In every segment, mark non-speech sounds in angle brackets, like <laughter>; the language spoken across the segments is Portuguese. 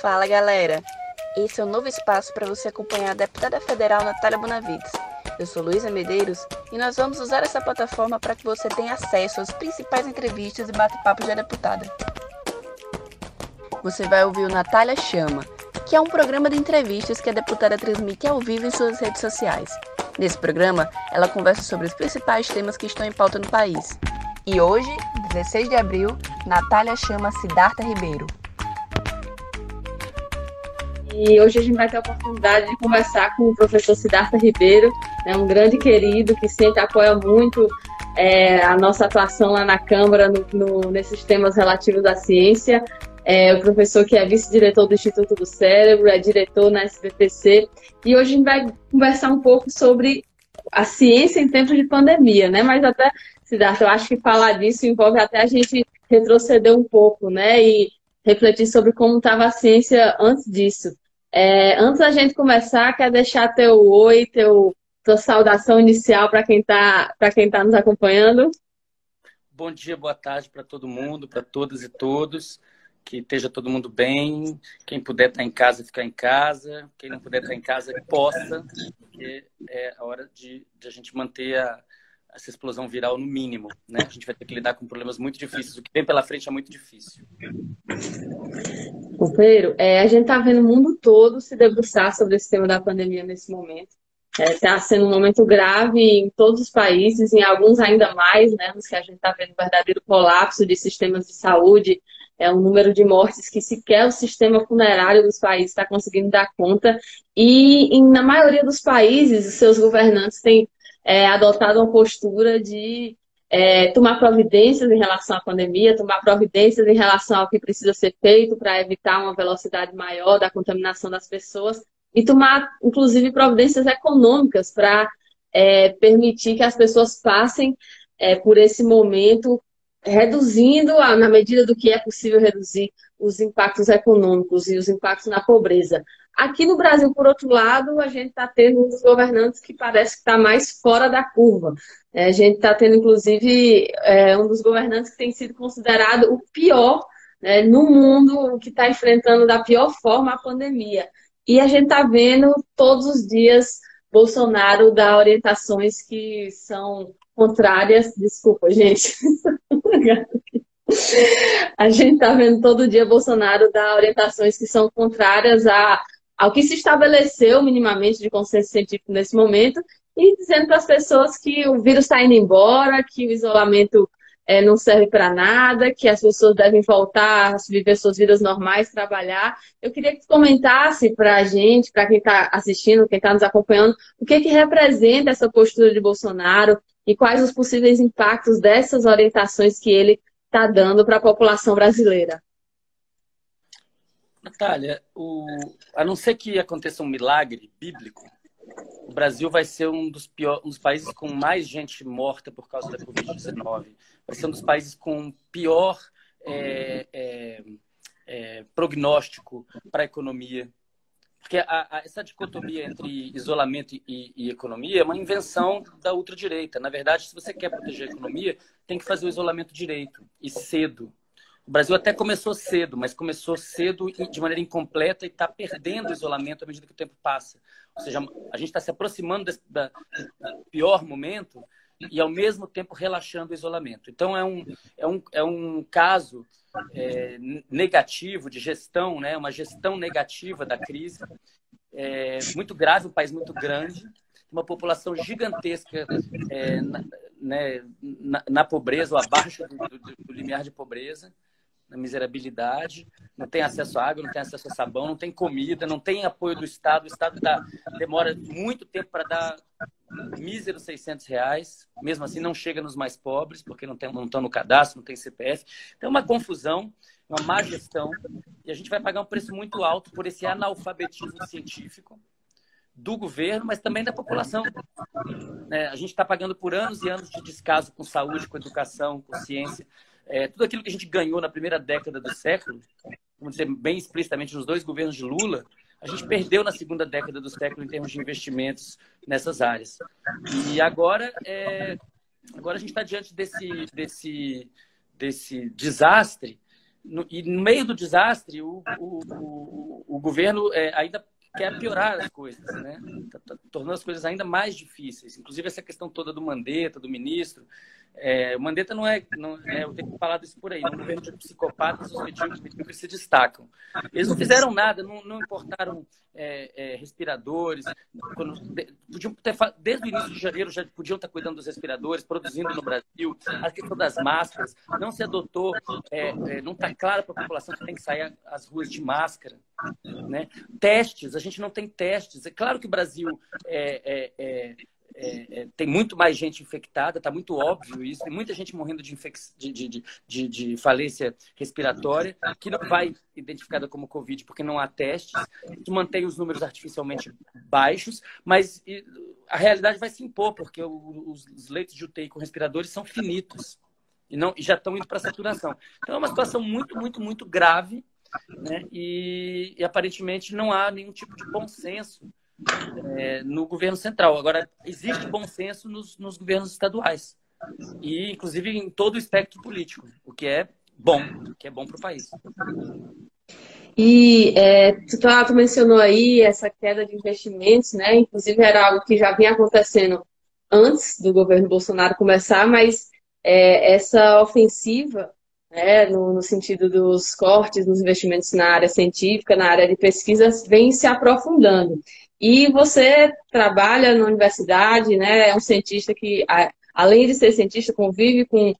Fala galera! Esse é o um novo espaço para você acompanhar a deputada federal Natália Bonavides. Eu sou Luísa Medeiros e nós vamos usar essa plataforma para que você tenha acesso às principais entrevistas e bate-papo da deputada. Você vai ouvir o Natália Chama, que é um programa de entrevistas que a deputada transmite ao vivo em suas redes sociais. Nesse programa, ela conversa sobre os principais temas que estão em pauta no país. E hoje, 16 de abril, Natália chama Siddhartha Ribeiro, e hoje a gente vai ter a oportunidade de conversar com o professor Siddhartha Ribeiro, né, um grande querido que sempre apoia muito é, a nossa atuação lá na Câmara no, no, nesses temas relativos à ciência. É o professor que é vice-diretor do Instituto do Cérebro, é diretor na SBPC. E hoje a gente vai conversar um pouco sobre a ciência em tempos de pandemia, né? Mas até, Siddhartha, eu acho que falar disso envolve até a gente retroceder um pouco, né? E refletir sobre como estava a ciência antes disso. É, antes da gente começar, quer deixar teu oi, teu, tua saudação inicial para quem está tá nos acompanhando? Bom dia, boa tarde para todo mundo, para todas e todos. Que esteja todo mundo bem. Quem puder estar tá em casa, ficar em casa. Quem não puder estar tá em casa, possa, porque é a hora de, de a gente manter a, essa explosão viral no mínimo, né? A gente vai ter que lidar com problemas muito difíceis. O que vem pela frente é muito difícil. Companheiro, é, a gente está vendo o mundo todo se debruçar sobre esse tema da pandemia nesse momento. Está é, sendo um momento grave em todos os países, em alguns ainda mais, né? Nos que a gente está vendo um verdadeiro colapso de sistemas de saúde, é um número de mortes que sequer o sistema funerário dos países está conseguindo dar conta. E, e na maioria dos países, os seus governantes têm é, adotado uma postura de é, tomar providências em relação à pandemia, tomar providências em relação ao que precisa ser feito para evitar uma velocidade maior da contaminação das pessoas e tomar, inclusive, providências econômicas para é, permitir que as pessoas passem é, por esse momento, reduzindo, na medida do que é possível reduzir, os impactos econômicos e os impactos na pobreza. Aqui no Brasil, por outro lado, a gente está tendo uns governantes que parece que está mais fora da curva. É, a gente está tendo, inclusive, é, um dos governantes que tem sido considerado o pior né, no mundo, que está enfrentando da pior forma a pandemia. E a gente está vendo todos os dias Bolsonaro dar orientações que são contrárias. Desculpa, gente. a gente está vendo todo dia Bolsonaro dar orientações que são contrárias a ao que se estabeleceu minimamente de consenso científico nesse momento e dizendo para as pessoas que o vírus está indo embora, que o isolamento é, não serve para nada, que as pessoas devem voltar a viver suas vidas normais, trabalhar. Eu queria que comentasse para a gente, para quem está assistindo, quem está nos acompanhando, o que, que representa essa postura de Bolsonaro e quais os possíveis impactos dessas orientações que ele está dando para a população brasileira. Natália, o... a não ser que aconteça um milagre bíblico, o Brasil vai ser um dos, pior... um dos países com mais gente morta por causa da Covid-19. Vai ser um dos países com pior é, é, é, prognóstico para a economia. Porque a, a, essa dicotomia entre isolamento e, e, economia é uma invenção da ultradireita. Na verdade, se você quer proteger a economia, tem que fazer o isolamento direito e cedo. O Brasil até começou cedo, mas começou cedo de maneira incompleta e está perdendo o isolamento à medida que o tempo passa. Ou seja, a gente está se aproximando desse, da, do pior momento e, ao mesmo tempo, relaxando o isolamento. Então, é um, é um, é um caso é, negativo de gestão, né? uma gestão negativa da crise. É, muito grave, um país muito grande, uma população gigantesca é, na, né, na, na, pobreza ou abaixo do, do, do limiar de pobreza na miserabilidade, não tem acesso à água, não tem acesso a sabão, não tem comida, não tem apoio do Estado. O Estado dá, demora muito tempo para dar míseros 600 reais. Mesmo assim, não chega nos mais pobres, porque não, tem, não estão no cadastro, não tem CPF. Então, é uma confusão, uma má gestão. E a gente vai pagar um preço muito alto por esse analfabetismo científico do governo, mas também da população. É, a gente está pagando por anos e anos de descaso com saúde, com educação, com ciência é, tudo aquilo que a gente ganhou na primeira década do século, vamos dizer bem explicitamente nos dois governos de Lula, a gente perdeu na segunda década do século em termos de investimentos nessas áreas. E agora é, agora a gente está diante desse, desse, desse desastre, no, e no meio do desastre, o, o, o, o governo é, ainda quer piorar as coisas, né? Tá, tá, tornando as coisas ainda mais difíceis. Inclusive essa questão toda do Mandetta, do ministro, é, o Mandetta não é, não, né, eu tenho falado isso por aí, no governo de psicopatas, os medíocres se destacam. Eles não fizeram nada, não, não importaram é, é, respiradores, quando, podiam ter, desde o início de janeiro já podiam estar cuidando dos respiradores, produzindo no Brasil, a questão das máscaras, não se adotou, é, é, não está claro para a população que tem que sair às ruas de máscara. Né? Testes, a gente não tem testes. É claro que o Brasil é, é, é, tem muito mais gente infectada, está muito óbvio isso. Tem muita gente morrendo de, infec... de, de, de, de, falência respiratória, que não vai identificada como Covid porque não há testes. Isso mantém os números artificialmente baixos, mas a realidade vai se impor, porque os leitos de UTI com respiradores são finitos e, não, e já estão indo para saturação. Então é uma situação muito, muito, muito grave, né? e, e aparentemente não há nenhum tipo de bom senso é, no governo central. Agora, existe bom senso nos, nos governos estaduais e, inclusive, em todo o espectro político, o que é bom, o que é bom para o país. E é, tu, tu mencionou aí essa queda de investimentos, né? Inclusive era algo que já vinha acontecendo antes do governo Bolsonaro começar, mas é, essa ofensiva, né, no, no, sentido dos cortes nos investimentos na área científica, na área de pesquisa, vem se aprofundando. E você trabalha na universidade, né? É um cientista que, além de ser cientista, convive com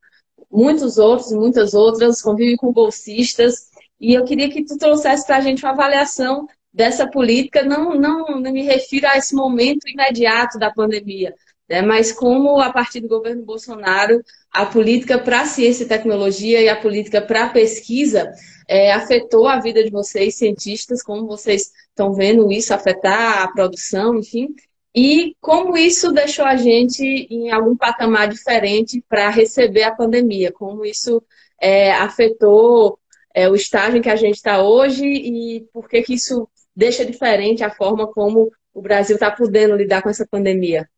muitos outros, muitas outras, convive com bolsistas. E eu queria que tu trouxesse para a gente uma avaliação dessa política, não, não, não me refiro a esse momento imediato da pandemia, né? mas como, a partir do governo Bolsonaro, a política para ciência e tecnologia e a política para pesquisa é, afetou a vida de vocês, cientistas, como vocês estão vendo isso afetar a produção, enfim, e como isso deixou a gente em algum patamar diferente para receber a pandemia, como isso é, afetou é, o estágio em que a gente está hoje e por que, que isso deixa diferente a forma como o Brasil está podendo lidar com essa pandemia.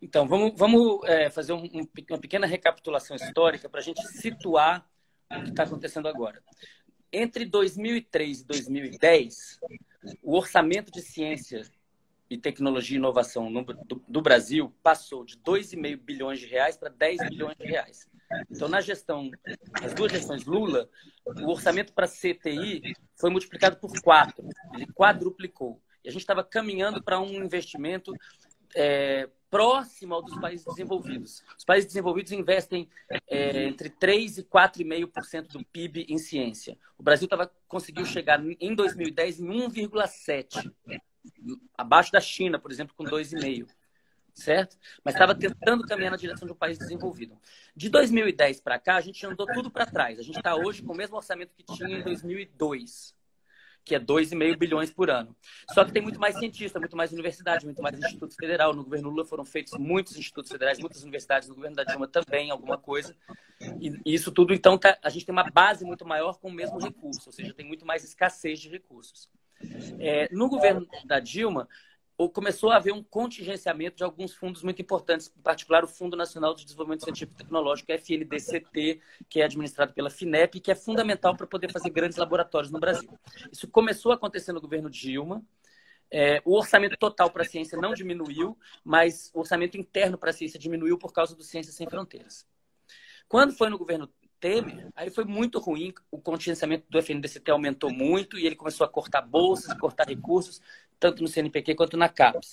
Então, vamos, vamos é, fazer um, um, uma pequena recapitulação histórica para a gente situar o que está acontecendo agora. Entre 2003 e 2010, o orçamento de ciência e tecnologia e inovação no, do, do, Brasil passou de 2,5 bilhões de reais para 10 bilhões de reais. Então, na gestão, as duas gestões Lula, o orçamento para CTI foi multiplicado por quatro. Ele quadruplicou. E a gente estava caminhando para um investimento é, próximo ao dos países desenvolvidos. Os países desenvolvidos investem é, entre 3% e 4,5% do PIB em ciência. O Brasil tava, conseguiu chegar em 2010 em 1,7%, abaixo da China, por exemplo, com 2,5%. Certo? Mas estava tentando caminhar na direção de um país desenvolvido. De 2010 para cá, a gente andou tudo para trás. A gente está hoje com o mesmo orçamento que tinha em 2002 que é 2,5 bilhões por ano. Só que tem muito mais cientista, muito mais universidade, muito mais instituto federal. No governo Lula foram feitos muitos institutos federais, muitas universidades. No governo da Dilma também, alguma coisa. E isso tudo, então, tá, a gente tem uma base muito maior com o mesmo recurso, ou seja, tem muito mais escassez de recursos. É, no governo da Dilma, começou a haver um contingenciamento de alguns fundos muito importantes, em particular o Fundo Nacional de Desenvolvimento Científico e Tecnológico, FNDCT, que é administrado pela FINEP que é fundamental para poder fazer grandes laboratórios no Brasil. Isso começou a acontecer no governo Dilma. É, o orçamento total para a ciência não diminuiu, mas o orçamento interno para a ciência diminuiu por causa do Ciência Sem Fronteiras. Quando foi no governo Temer, aí foi muito ruim, o contingenciamento do FNDCT aumentou muito e ele começou a cortar bolsas, cortar recursos, tanto no CNPq quanto na CAPES.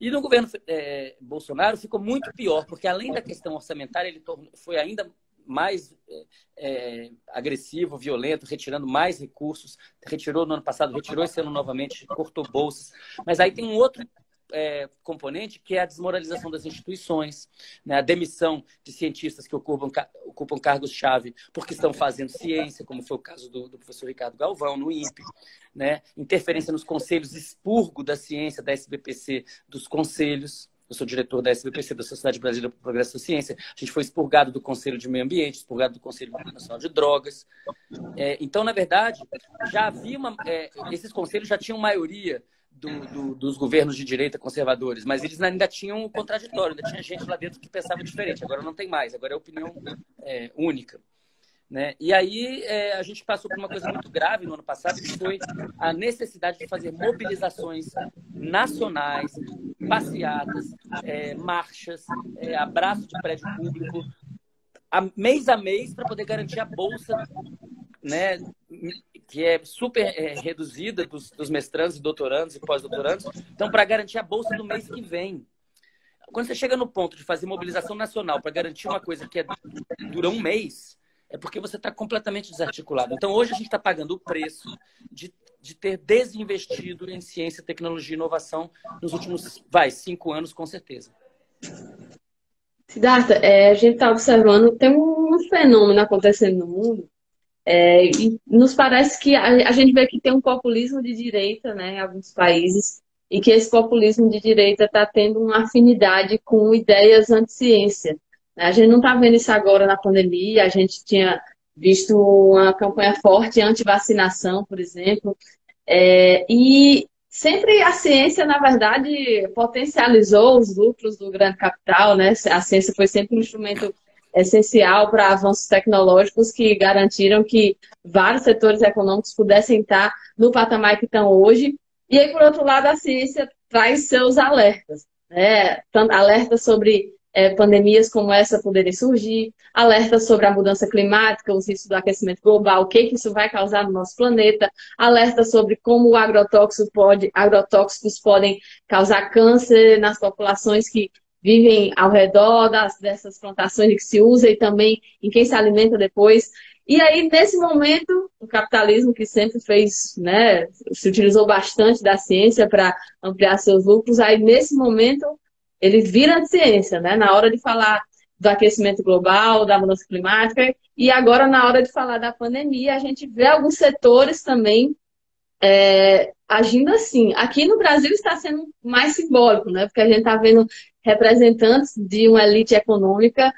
E no governo é, Bolsonaro ficou muito pior, porque além da questão orçamentária, ele foi ainda mais é, é, agressivo, violento, retirando mais recursos. Retirou no ano passado, retirou esse ano novamente, cortou bolsas. Mas aí tem um outro é, componente, que é a desmoralização das instituições, né? a demissão de cientistas que ocupam, ocupam cargos-chave porque estão fazendo ciência, como foi o caso do, do professor Ricardo Galvão, no INPE, né? interferência nos conselhos, expurgo da ciência, da SBPC, dos conselhos, eu sou diretor da SBPC, da Sociedade Brasileira para o Progresso da Ciência. A gente foi expurgado do Conselho de Meio Ambiente, expurgado do Conselho Nacional de Drogas. É, então, na verdade, já havia uma. É, esses conselhos já tinham maioria do, do, dos governos de direita conservadores, mas eles ainda tinham o contraditório, ainda tinha gente lá dentro que pensava diferente. Agora não tem mais, agora é opinião é, única. Né? E aí é, a gente passou por uma coisa muito grave no ano passado, que foi a necessidade de fazer mobilizações nacionais, passeatas, é, marchas, é, abraço de prédio público, a, mês a mês, para poder garantir a bolsa né, que é super é, reduzida dos, dos mestrandos, doutorandos e pós-doutorandos. Então, para garantir a bolsa do mês que vem. Quando você chega no ponto de fazer mobilização nacional para garantir uma coisa que é, dura um mês, é porque você está completamente desarticulado. Então, hoje a gente está pagando o preço de, de ter desinvestido em ciência, tecnologia e inovação nos últimos, vai, cinco anos, com certeza. Siddhartha, é, a gente está observando, tem um fenômeno acontecendo no mundo é, e nos parece que a, a, gente vê que tem um populismo de direita né, em alguns países e que esse populismo de direita está tendo uma afinidade com ideias anti-ciência. A gente não está vendo isso agora na pandemia, a gente tinha visto uma campanha forte anti-vacinação, por exemplo, é, e sempre a ciência, na verdade, potencializou os lucros do grande capital, né? A ciência foi sempre um instrumento essencial para avanços tecnológicos que garantiram que vários setores econômicos pudessem estar no patamar que estão hoje. E aí, por outro lado, a ciência traz seus alertas, né? alertas sobre é, pandemias como essa poderem surgir, alertas sobre a mudança climática, os riscos do aquecimento global, o que, que isso vai causar no nosso planeta, alertas sobre como agrotóxico pode, agrotóxicos podem causar câncer nas populações que vivem ao redor das, dessas plantações que se usa e também em quem se alimenta depois. E aí, nesse momento, o capitalismo que sempre fez, né, se utilizou bastante da ciência para ampliar seus lucros, aí nesse momento ele vira ciência, né? Na hora de falar do aquecimento global, da mudança climática, e agora na hora de falar da pandemia, a gente vê alguns setores também é, agindo assim. Aqui no Brasil está sendo mais simbólico, né? Porque a gente está vendo representantes de uma elite econômica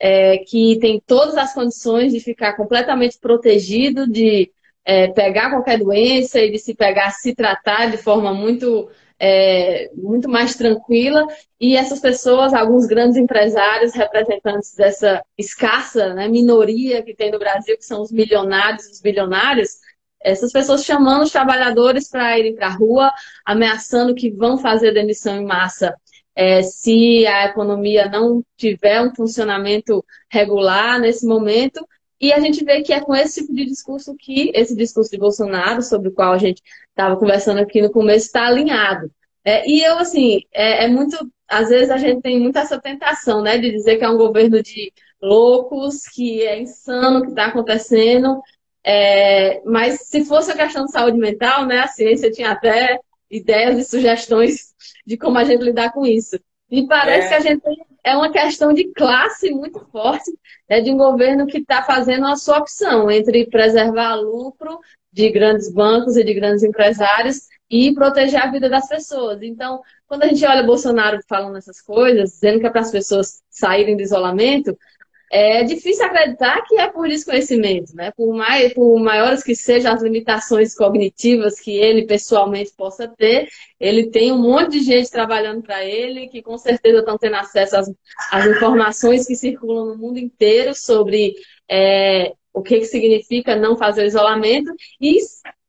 é, que tem todas as condições de ficar completamente protegido, de é, pegar qualquer doença e de se pegar, se tratar de forma muito, é, muito mais tranquila. E essas pessoas, alguns grandes empresários, representantes dessa escassa né, minoria que tem no Brasil, que são os milionários, os bilionários, essas pessoas chamando os trabalhadores para irem para a rua, ameaçando que vão fazer demissão em massa é, se a economia não tiver um funcionamento regular nesse momento. E a gente vê que é com esse tipo de discurso que esse discurso de Bolsonaro, sobre o qual a gente estava conversando aqui no começo, está alinhado. É, e eu, assim, é, é, muito. Às vezes a gente tem muita essa tentação, né, de dizer que é um governo de loucos, que é insano o que está acontecendo. É, mas se fosse a questão de saúde mental, né, a ciência tinha até ideias e sugestões de como a gente lidar com isso. E parece é. que a gente tem, é uma questão de classe muito forte, é de um governo que está fazendo a sua opção entre preservar lucro de grandes bancos e de grandes empresários e proteger a vida das pessoas. Então, quando a gente olha Bolsonaro falando essas coisas, dizendo que é para as pessoas saírem do isolamento, é difícil acreditar que é por desconhecimento, né? Por, mais, por maiores que sejam as limitações cognitivas que ele pessoalmente possa ter, ele tem um monte de gente trabalhando para ele que com certeza estão tendo acesso às, às, informações que circulam no mundo inteiro sobre é, o que, que significa não fazer isolamento e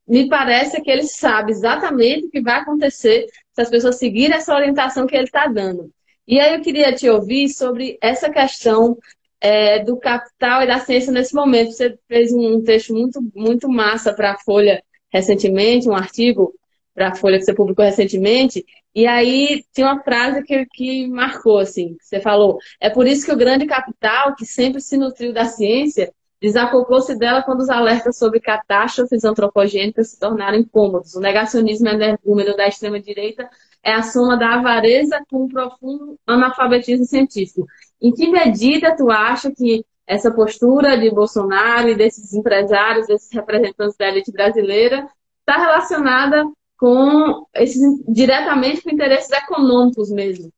me parece que ele sabe exatamente o que vai acontecer se as pessoas seguirem essa orientação que ele está dando. E aí eu queria te ouvir sobre essa questão é, do capital e da ciência nesse momento. Você fez um texto muito, muito massa para a Folha recentemente, um artigo para a Folha que você publicou recentemente, e aí tinha uma frase que, que marcou, assim, que você falou, é por isso que o grande capital, que sempre se nutriu da ciência, desacoplou-se dela quando os alertas sobre catástrofes antropogênicas se tornaram incômodos. O negacionismo energúmeno da extrema-direita é a soma da avareza com um profundo analfabetismo científico. Em que medida tu acha que essa postura de Bolsonaro e desses empresários, desses representantes da elite brasileira, está relacionada com esses diretamente com interesses econômicos mesmo?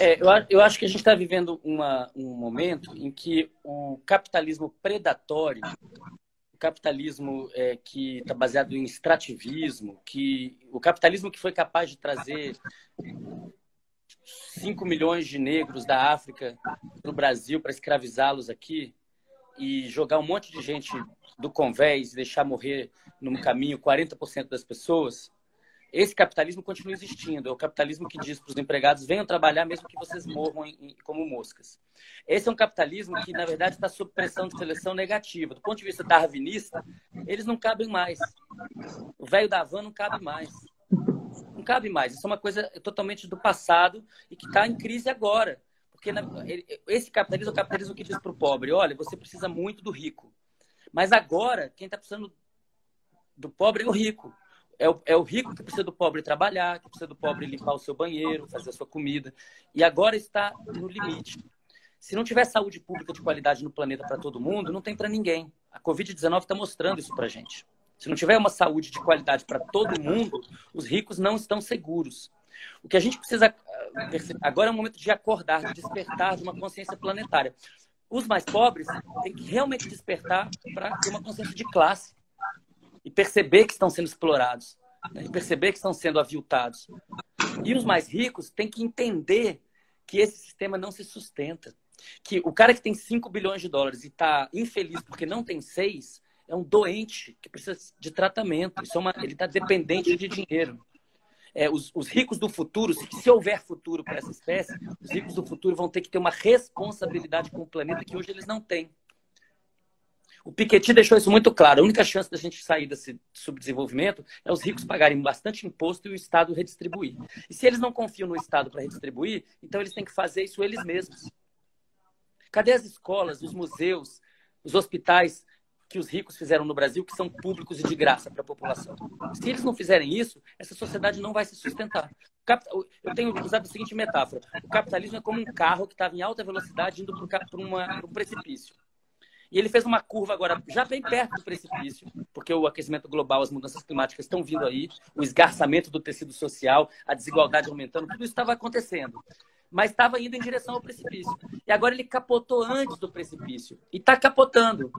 É, eu, eu, acho que a gente está vivendo uma, um momento em que o capitalismo predatório capitalismo é, que está baseado em extrativismo, que o capitalismo que foi capaz de trazer 5 milhões de negros da África para o Brasil para escravizá-los aqui e jogar um monte de gente do convés e deixar morrer no caminho 40% das pessoas, esse capitalismo continua existindo. É o capitalismo que diz para os empregados: venham trabalhar mesmo que vocês morram em, como moscas. Esse é um capitalismo que, na verdade, está sob pressão de seleção negativa. Do ponto de vista darwinista, eles não cabem mais. O velho da van não cabe mais. Não cabe mais. Isso é uma coisa totalmente do passado e que está em crise agora. Porque na, esse capitalismo é o capitalismo que diz para o pobre: olha, você precisa muito do rico. Mas agora, quem está precisando do pobre é o rico. É o, é o, rico que precisa do pobre trabalhar, que precisa do pobre limpar o seu banheiro, fazer a sua comida. E agora está no limite. Se não tiver saúde pública de qualidade no planeta para todo mundo, não tem para ninguém. A Covid-19 está mostrando isso para gente. Se não tiver uma saúde de qualidade para todo mundo, os ricos não estão seguros. O que a gente precisa ah, agora é o momento de acordar, de despertar de uma consciência planetária. Os mais pobres têm que realmente despertar para ter uma consciência de classe e perceber que estão sendo explorados, né? e perceber que estão sendo aviltados. E os mais ricos têm que entender que esse sistema não se sustenta. Que o cara que tem 5 bilhões de dólares e está infeliz porque não tem 6, é um doente que precisa de tratamento. Isso é uma, ele está dependente de dinheiro. É, os, os, ricos do futuro, se, se houver futuro para essa espécie, os ricos do futuro vão ter que ter uma responsabilidade com o planeta que hoje eles não têm. O Piketty deixou isso muito claro. A única chance da gente sair desse subdesenvolvimento é os ricos pagarem bastante imposto e o Estado redistribuir. E se eles não confiam no Estado para redistribuir, então eles têm que fazer isso eles mesmos. Cadê as escolas, os museus, os hospitais que os ricos fizeram no Brasil, que são públicos e de graça para a população? Se eles não fizerem isso, essa sociedade não vai se sustentar. Eu tenho usado a seguinte metáfora: o capitalismo é como um carro que estava em alta velocidade indo para um precipício. E ele fez uma curva agora já bem perto do precipício, porque o aquecimento global, as mudanças climáticas estão vindo aí, o esgarçamento do tecido social, a desigualdade aumentando, tudo isso estava acontecendo. Mas estava indo em direção ao precipício. E agora ele capotou antes do precipício. E está capotando.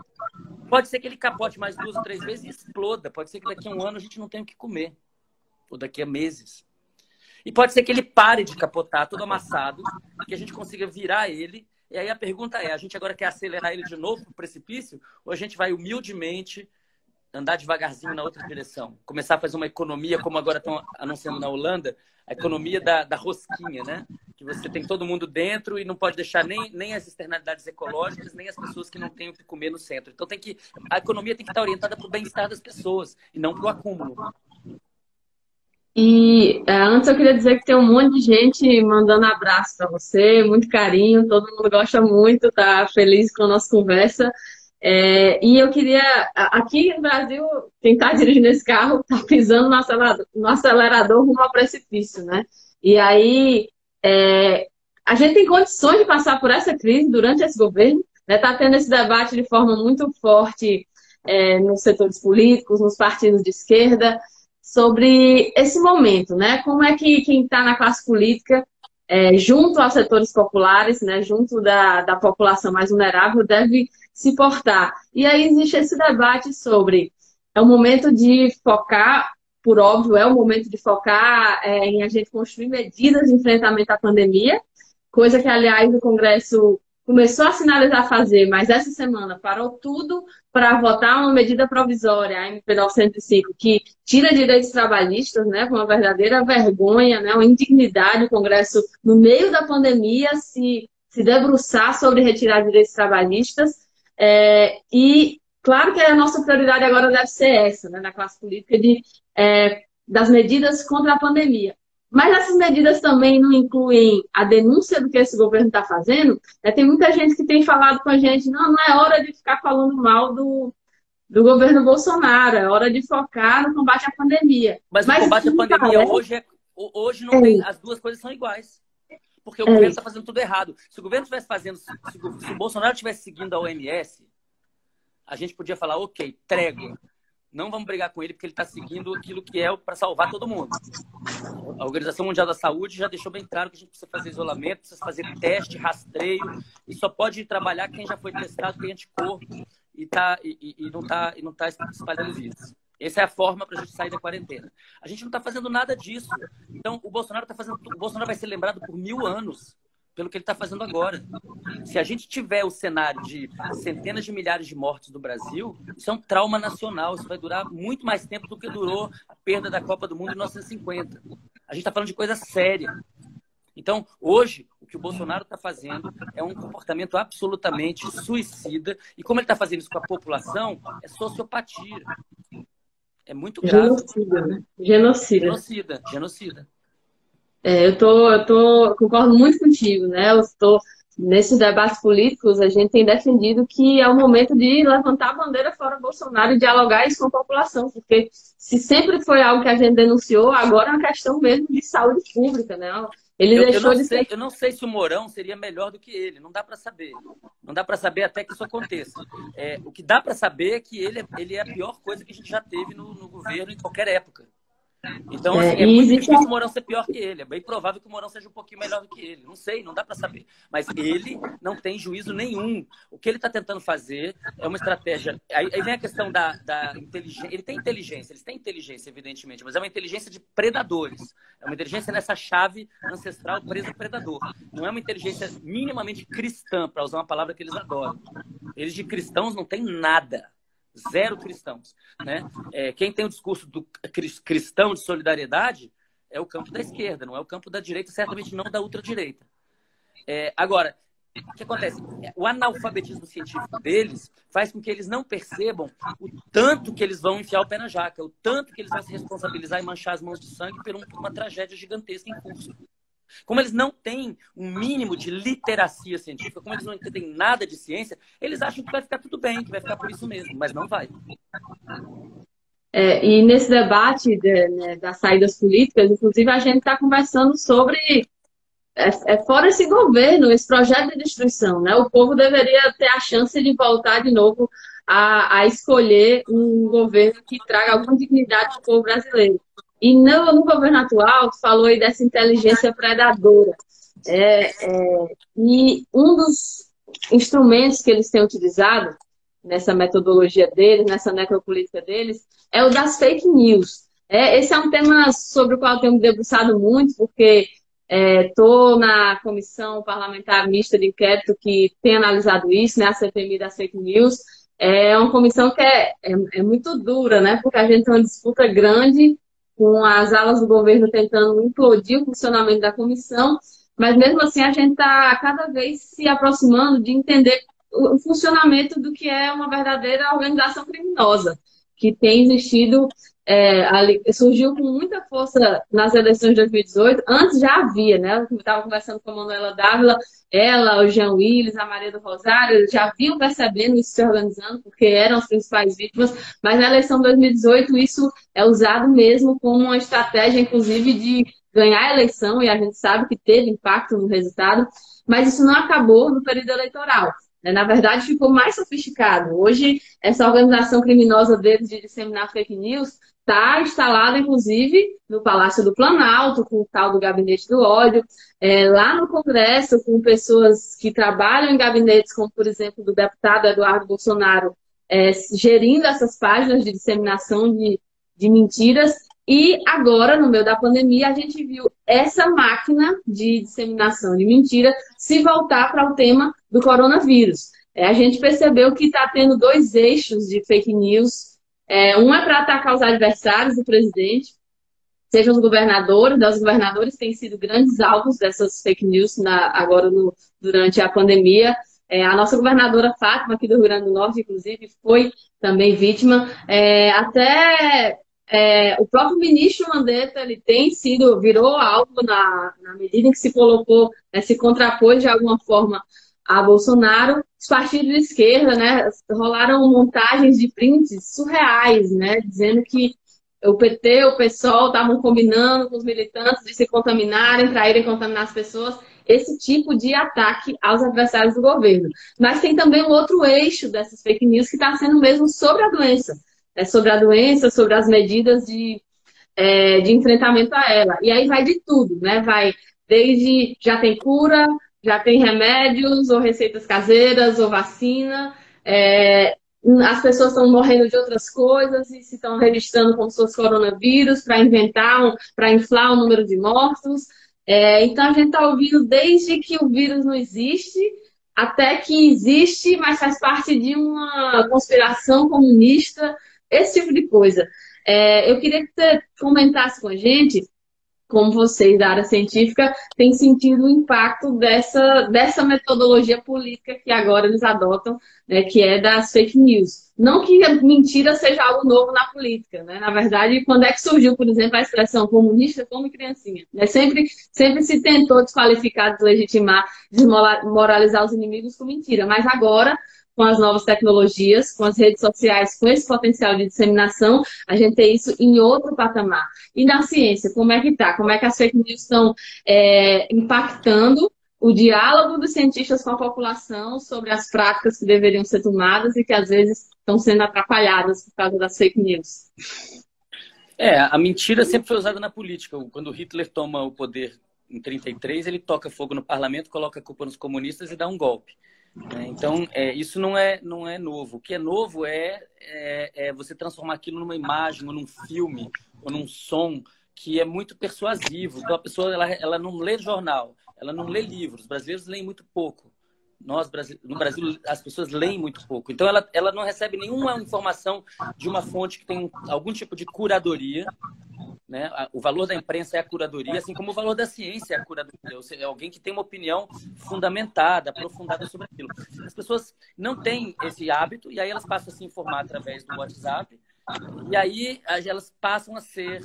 Pode ser que ele capote mais duas ou três vezes e exploda. Pode ser que daqui a um ano a gente não tenha o que comer. Ou daqui a meses. E pode ser que ele pare de capotar todo amassado, que a gente consiga virar ele e aí a pergunta é: a gente agora quer acelerar ele de novo para o precipício? Ou a gente vai humildemente andar devagarzinho na outra direção? Começar a fazer uma economia, como agora estão anunciando na Holanda, a economia da, da rosquinha, né? Que você tem todo mundo dentro e não pode deixar nem, nem as externalidades ecológicas, nem as pessoas que não têm o que comer no centro. Então tem que a economia tem que estar orientada para o bem-estar das pessoas e não para o acúmulo. E é, antes eu queria dizer que tem um monte de gente mandando abraço para você, muito carinho, todo mundo gosta muito, tá feliz com a nossa conversa. É, e eu queria, aqui no Brasil, quem está dirigindo esse carro está pisando no acelerador, no acelerador rumo ao precipício, né? E aí, é, a gente tem condições de passar por essa crise durante esse governo, está né? tendo esse debate de forma muito forte é, nos setores políticos, nos partidos de esquerda, sobre esse momento, né? Como é que quem está na classe política, é, junto aos setores populares, né, junto da, da população mais vulnerável, deve se portar. E aí existe esse debate sobre é o momento de focar, por óbvio, é o momento de focar é, em a gente construir medidas de enfrentamento à pandemia, coisa que, aliás, o Congresso começou a sinalizar fazer, mas essa semana parou tudo para votar uma medida provisória, a MP 905, que tira direitos trabalhistas, né, com uma verdadeira vergonha, né, uma indignidade o Congresso, no meio da pandemia, se, se debruçar sobre retirar direitos trabalhistas. É, e claro que a nossa prioridade agora deve ser essa, né, na classe política, de, é, das medidas contra a pandemia. Mas essas medidas também não incluem a denúncia do que esse governo está fazendo. Né? Tem muita gente que tem falado com a gente, não, não é hora de ficar falando mal do, do governo Bolsonaro, é hora de focar no combate à pandemia. Mas, Mas o combate à pandemia hoje, é, hoje não é. tem, as duas coisas são iguais. Porque o é. governo está fazendo tudo errado. Se o governo estivesse fazendo, se, se o Bolsonaro estivesse seguindo a OMS, a gente podia falar, ok, trégua não vamos brigar com ele porque ele está seguindo aquilo que é para salvar todo mundo. A Organização Mundial da Saúde já deixou bem claro que a gente precisa fazer isolamento, precisa fazer teste, rastreio, e só pode trabalhar quem já foi testado, tem anticorpo. e, tá, e, e não está tá espalhando vírus. Essa é a forma para a gente sair da quarentena. A gente não está fazendo nada disso. Então, o Bolsonaro tá fazendo. O Bolsonaro vai ser lembrado por mil anos pelo que ele está fazendo agora. Se a gente tiver o cenário de centenas de milhares de mortes no Brasil, isso é um trauma nacional. Isso vai durar muito mais tempo do que durou a perda da Copa do Mundo em 1950. A gente está falando de coisa séria. Então, hoje, o que o Bolsonaro está fazendo é um comportamento absolutamente suicida. E como ele está fazendo isso com a população, é sociopatia. É muito grave. Genocida, né? Genocida. Genocida, genocida. É, eu tô, eu tô, concordo muito contigo, né? Eu estou nesses debates políticos, a gente tem defendido que é o momento de levantar a bandeira fora Bolsonaro e dialogar isso com a população, porque se sempre foi algo que a gente denunciou, agora é uma questão mesmo de saúde pública, né? Ele eu, deixou eu de sei, ser... Eu não sei se o Mourão seria melhor do que ele, não dá para saber. Não dá para saber até que isso aconteça. É, o que dá para saber é que ele, é, ele é a pior coisa que a gente já teve no, no governo em qualquer época. Então, é, assim, é, é muito difícil o Morão ser pior que ele. É bem provável que o Morão seja um pouquinho melhor do que ele. Não sei, não dá para saber. Mas ele não tem juízo nenhum. O que ele está tentando fazer é uma estratégia. Aí, aí vem a questão da, da, inteligência. Ele tem inteligência, eles têm inteligência, evidentemente, mas é uma inteligência de predadores. É uma inteligência nessa chave ancestral preso-predador. Não é uma inteligência minimamente cristã, para usar uma palavra que eles adoram. Eles de cristãos não têm nada zero cristãos. Né? É, quem tem o discurso do cristão de solidariedade é o campo da esquerda, não é o campo da direita, certamente não da ultradireita. É, agora, o que acontece? O analfabetismo científico deles faz com que eles não percebam o tanto que eles vão enfiar o pé na jaca, o tanto que eles vão se responsabilizar e manchar as mãos de sangue por uma tragédia gigantesca em curso. Como eles não têm um mínimo de literacia científica, como eles não entendem nada de ciência, eles acham que vai ficar tudo bem, que vai ficar por isso mesmo, mas não vai. É, e nesse debate de, né, das saídas políticas, inclusive, a gente está conversando sobre é, é, fora esse governo, esse projeto de destruição, né? O povo deveria ter a chance de voltar de novo a, a escolher um governo que traga alguma dignidade para o povo brasileiro. E no, no tu falou aí dessa inteligência predadora. É, é, e um dos instrumentos que eles têm utilizado nessa metodologia deles, nessa necropolítica deles, é o das fake news. É, esse é um tema sobre o qual eu tenho me debruçado muito, porque estou é, na comissão parlamentar mista de inquérito que tem analisado isso, né, a CPMI das fake news. É uma comissão que é, é, é muito dura, né, porque a gente tem uma disputa grande com as alas do governo tentando implodir o funcionamento da comissão, mas mesmo assim a gente está cada vez se aproximando de entender o funcionamento do que é uma verdadeira organização criminosa, que tem existido é, ali, surgiu com muita força nas eleições de 2018. Antes já havia, né? Eu estava conversando com a Manuela Dávila, ela, o Jean Willis, a Maria do Rosário, já vinham percebendo isso se organizando, porque eram as principais vítimas, mas na eleição de 2018 isso é usado mesmo como uma estratégia, inclusive, de ganhar a eleição, e a gente sabe que teve impacto no resultado, mas isso não acabou no período eleitoral. Né? Na verdade, ficou mais sofisticado. Hoje, essa organização criminosa deles de disseminar fake news está instalada, inclusive, no Palácio do Planalto, com o tal do Gabinete do Ódio, é, lá no Congresso, com pessoas que trabalham em gabinetes, como, por exemplo, do deputado Eduardo Bolsonaro, é, gerindo essas páginas de disseminação de, de mentiras. E agora, no meio da pandemia, a gente viu essa máquina de disseminação de mentira se voltar para o tema do coronavírus. É, a gente percebeu que está tendo dois eixos de fake news é, um é para atacar os adversários do presidente, sejam os governadores, os governadores têm sido grandes alvos dessas fake news na, agora no, durante a pandemia. É, a nossa governadora Fátima, aqui do Rio Grande do Norte, inclusive, foi também vítima. É, até é, o próprio ministro Mandetta ele tem sido, virou alvo na, na medida em que se colocou, né, se contrapôs de alguma forma a Bolsonaro, os partidos de esquerda, né, rolaram montagens de prints surreais, né, dizendo que o PT, o PSOL estavam combinando com os militantes de se contaminarem, para irem contaminar as pessoas, esse tipo de ataque aos adversários do governo. Mas tem também um outro eixo dessas fake news que está sendo mesmo sobre a doença, é sobre a doença, sobre as medidas de, é, de enfrentamento a ela. E aí vai de tudo, né? Vai desde já tem cura, já tem remédios, ou receitas caseiras, ou vacina. É, as pessoas estão morrendo de outras coisas e se estão registrando como se fosse coronavírus para inventar, para inflar o número de mortos. É, então a gente está ouvindo desde que o vírus não existe até que existe, mas faz parte de uma conspiração comunista, esse tipo de coisa. É, eu queria que você comentasse com a gente como vocês da área científica têm sentido o impacto dessa, dessa metodologia política que agora eles adotam, né, que é das fake news. Não que a mentira seja algo novo na política, né? Na verdade, quando é que surgiu, por exemplo, a expressão comunista como criancinha? Né? Sempre, sempre se tentou desqualificar, deslegitimar, desmoralizar os inimigos com mentira. Mas agora com as novas tecnologias, com as redes sociais, com esse potencial de disseminação, a gente tem isso em outro patamar. E na ciência, como é que está? Como é que as fake news estão é, impactando o diálogo dos cientistas com a população sobre as práticas que deveriam ser tomadas e que às vezes estão sendo atrapalhadas por causa das fake news? É, a mentira sempre foi usada na política. Quando Hitler toma o poder em 33, ele toca fogo no parlamento, coloca a culpa nos comunistas e dá um golpe. Né? Então, é, isso não é, não é novo. O que é novo é, é, é, você transformar aquilo numa imagem, ou num filme, ou num som que é muito persuasivo. Então, a pessoa ela, ela não lê jornal, ela não lê livros. Os brasileiros leem muito pouco. Nós, no Brasil, as pessoas leem muito pouco. Então, ela, ela não recebe nenhuma informação de uma fonte que tem algum tipo de curadoria né? O valor da imprensa é a curadoria, assim como o valor da ciência é a curadoria. Ou seja, é alguém que tem uma opinião fundamentada, aprofundada sobre aquilo. As pessoas não têm esse hábito e aí elas passam a se informar através do WhatsApp e aí elas passam a ser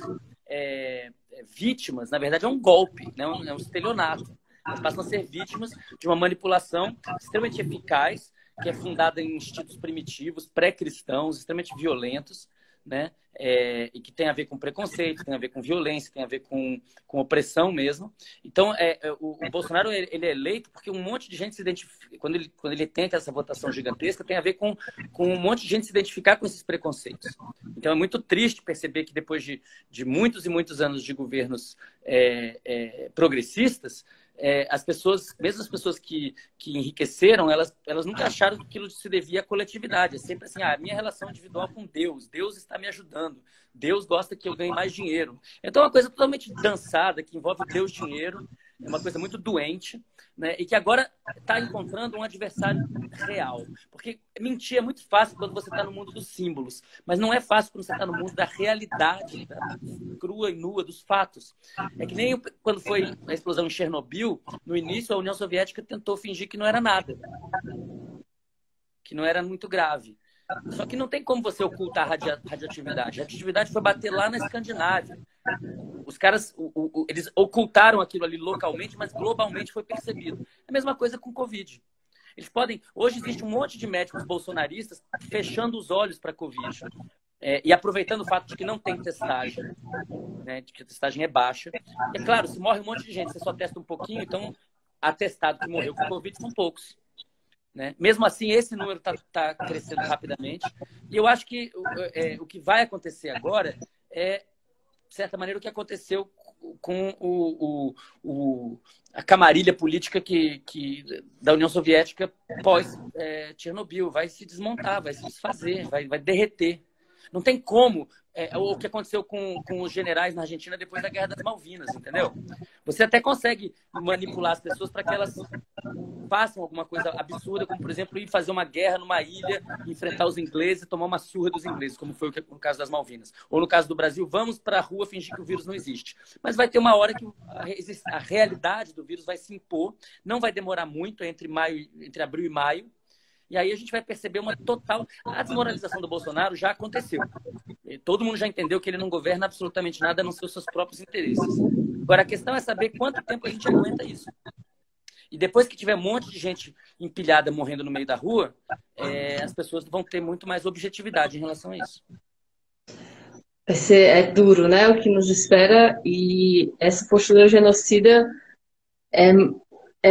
é, vítimas. Na verdade, é um golpe, né? é um estelionato. Elas passam a ser vítimas de uma manipulação extremamente eficaz, que é fundada em institutos primitivos, pré-cristãos, extremamente violentos, né? É, e que tem a ver com preconceito, tem a ver com violência, tem a ver com, com opressão mesmo. Então, é, é o, o, Bolsonaro ele é eleito porque um monte de gente se identifica, quando ele, quando ele tem essa votação gigantesca, tem a ver com, com um monte de gente se identificar com esses preconceitos. Então, é muito triste perceber que depois de, de muitos e muitos anos de governos é, é progressistas, é, as pessoas, mesmo as pessoas que, que enriqueceram, elas, elas nunca acharam que aquilo se devia à coletividade. É sempre assim, ah, a minha relação individual com Deus, Deus está me ajudando, Deus gosta que eu ganhe mais dinheiro. Então é uma coisa totalmente dançada, que envolve Deus, dinheiro, é uma coisa muito doente, né? E que agora está encontrando um adversário real. Porque mentir é muito fácil quando você está no mundo dos símbolos, mas não é fácil quando você está no mundo da realidade, da crua e nua dos fatos. É que nem quando foi a explosão em Chernobyl, no início a União Soviética tentou fingir que não era nada, que não era muito grave. Só que não tem como você ocultar a radioatividade. A radioatividade foi bater lá na Escandinávia. Os caras, o, o, eles ocultaram aquilo ali localmente, mas globalmente foi percebido. É a mesma coisa com Covid. Eles podem. Hoje existe um monte de médicos bolsonaristas fechando os olhos para a Covid. É, e aproveitando o fato de que não tem testagem, né, de que a testagem é baixa. É claro, se morre um monte de gente, você só testa um pouquinho, então atestado que morreu com Covid são poucos. Né? Mesmo assim, esse número está tá crescendo rapidamente. E eu acho que é, o que vai acontecer agora é de certa maneira, o que aconteceu com o, o, o a camarilha política que, que, da União Soviética pós é, Chernobyl. Vai se desmontar, vai se desfazer, vai, vai derreter. Não tem como é, o que aconteceu com, com os generais na Argentina depois da Guerra das Malvinas, entendeu? Você até consegue manipular as pessoas para que elas façam alguma coisa absurda, como, por exemplo, ir fazer uma guerra numa ilha, enfrentar os ingleses e tomar uma surra dos ingleses, como foi no caso das Malvinas. Ou no caso do Brasil, vamos para a rua fingir que o vírus não existe. Mas vai ter uma hora que a realidade do vírus vai se impor, não vai demorar muito entre, maio, entre abril e maio, e aí a gente vai perceber uma total. A desmoralização do Bolsonaro já aconteceu. Todo mundo já entendeu que ele não governa absolutamente nada a não ser os seus próprios interesses. Agora, a questão é saber quanto tempo a gente aguenta isso. E depois que tiver um monte de gente empilhada morrendo no meio da rua, é, as pessoas vão ter muito mais objetividade em relação a isso. É duro, né? O que nos espera. E essa postura genocida é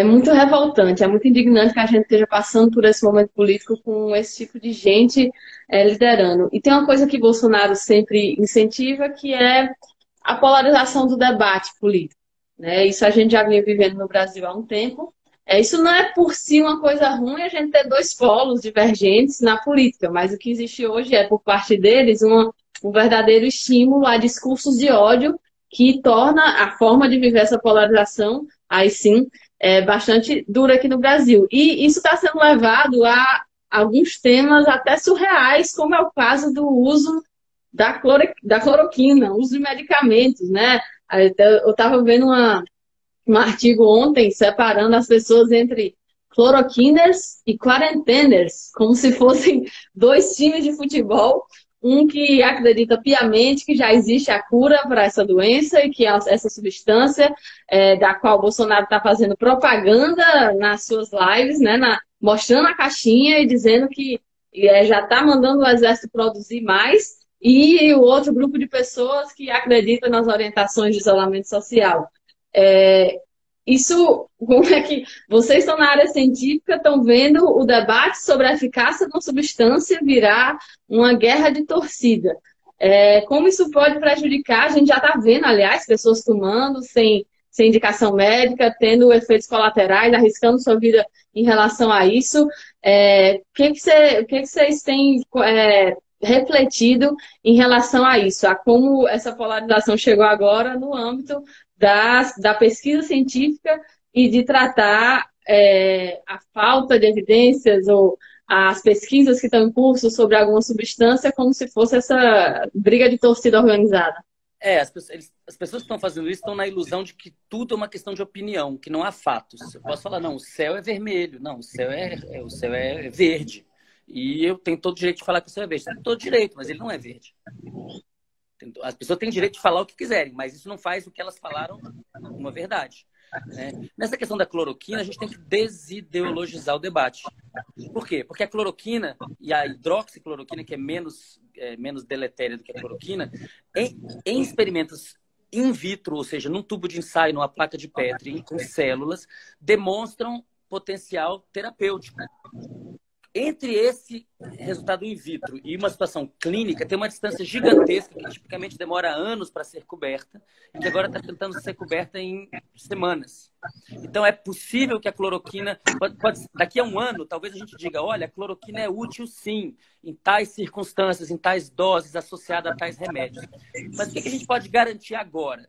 é muito revoltante, é muito indignante que a gente esteja passando por esse momento político com esse tipo de gente é, liderando. E tem uma coisa que Bolsonaro sempre incentiva, que é a polarização do debate político. Né? Isso a gente já vinha vivendo no Brasil há um tempo, É, isso não é por si uma coisa ruim a gente ter dois polos divergentes na política, mas o que existe hoje é, por parte deles, uma, um verdadeiro estímulo a discursos de ódio que torna a forma de viver essa polarização, aí sim, é, bastante dura aqui no Brasil. E isso está sendo levado a alguns temas até surreais, como é o caso do uso da, cloro, da cloroquina, uso de medicamentos, né? Eu estava vendo uma, um artigo ontem separando as pessoas entre cloroquiners e quarenteners, como se fossem <laughs> dois times de futebol, um que acredita piamente que já existe a cura para essa doença e que essa substância é, da qual o Bolsonaro está fazendo propaganda nas suas lives, né, na, mostrando a caixinha e dizendo que é, já está mandando o exército produzir mais, e o outro grupo de pessoas que acreditam nas orientações de isolamento social. É, isso, como é que vocês estão na área científica, estão vendo o debate sobre a eficácia de uma substância virar uma guerra de torcida. É, como isso pode prejudicar? A gente já está vendo, aliás, pessoas tomando sem, sem indicação médica, tendo efeitos colaterais, arriscando sua vida em relação a isso. É, o que, que, cê, que, que vocês têm é, refletido em relação a isso, a como essa polarização chegou agora no âmbito da, pesquisa científica e de tratar é, a falta de evidências ou as pesquisas que estão em curso sobre alguma substância como se fosse essa briga de torcida organizada. É, as pessoas, eles, as pessoas que estão fazendo isso estão na ilusão de que tudo é uma questão de opinião, que não há fatos. Eu posso falar, não, o céu é vermelho, não, o céu é, é o céu é verde. E eu tenho todo o direito de falar que o céu é verde. Tem todo direito, mas ele não é verde. As pessoas têm direito de falar o que quiserem, mas isso não faz o que elas falaram uma verdade. Né? Nessa questão da cloroquina, a gente tem que desideologizar o debate. Por quê? Porque a cloroquina e a hidroxicloroquina, que é menos, é, menos deletéria do que a cloroquina, em, em experimentos in vitro, ou seja, num tubo de ensaio, numa placa de Petri, com células, demonstram potencial terapêutico entre esse resultado in vitro e uma situação clínica, tem uma distância gigantesca que tipicamente demora anos para ser coberta e que agora está tentando ser coberta em semanas. Então, é possível que a cloroquina, pode, pode, daqui a um ano, talvez a gente diga: olha, a cloroquina é útil sim, em tais circunstâncias, em tais doses, associada a tais remédios. Mas o que a gente pode garantir agora?